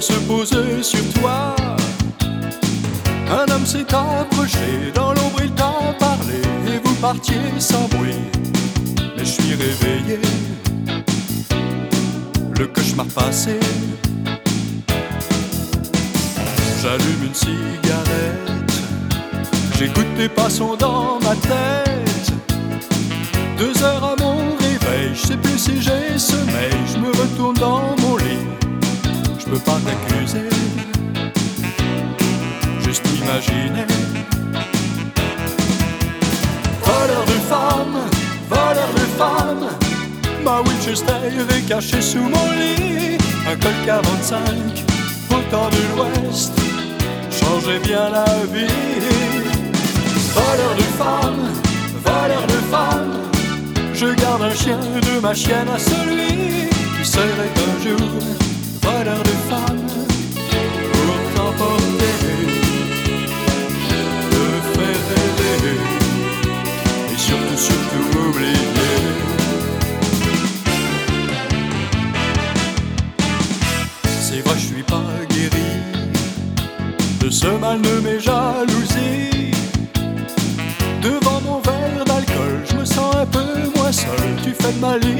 se poser sur toi. Un homme s'est approché, dans l'ombre il t'a parlé, et vous partiez sans bruit. Mais je suis réveillé, le cauchemar passé. J'allume une cigarette, j'écoute tes passons dans ma tête. Deux heures à mon réveil, je sais plus si j'ai pas t'accuser, juste imaginer. Voleur de femmes, voleur de femmes, ma Winchester est cachée sous mon lit. Un col 45, au temps de l'Ouest, changeait bien la vie. Voleur de femmes, voleur de femmes, je garde un chien de ma chienne à celui qui serait un jour voleur de femmes pour t'emporter, te faire rêver et surtout, surtout oublier. C'est vrai, je suis pas guéri de ce mal de mes jalousies. Devant mon verre d'alcool, je me sens un peu moins seul. Tu fais de ma libido,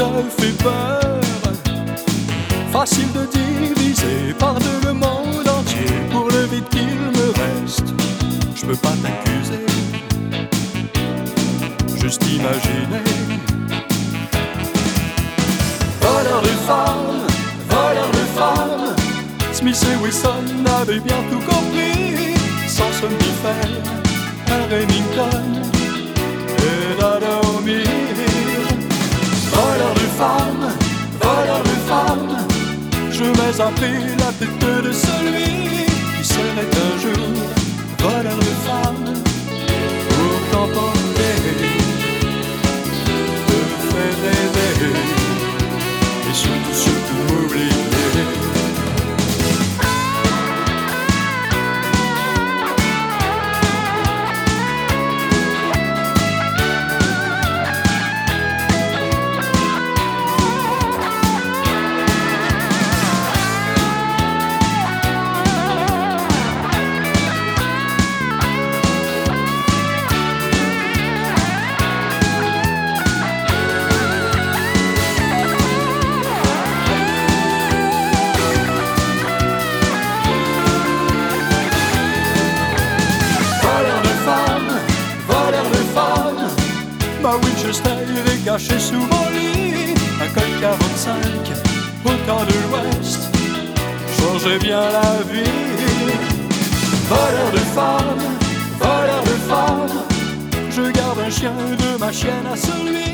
te fait peur. Facile de diviser par deux le monde entier pour le vide qu'il me reste. Je peux pas t'accuser, juste imaginer. Voleur de femmes, voleur de femmes, Smith et Wilson avaient bien tout compris. Sans somnifère, un Remington et à prix la tête de celui Winchester est cachée sous mon lit. Un col 45, au temps de l'Ouest, changeait bien la vie. Voleur de femmes, voleur de femmes, je garde un chien de ma chienne à celui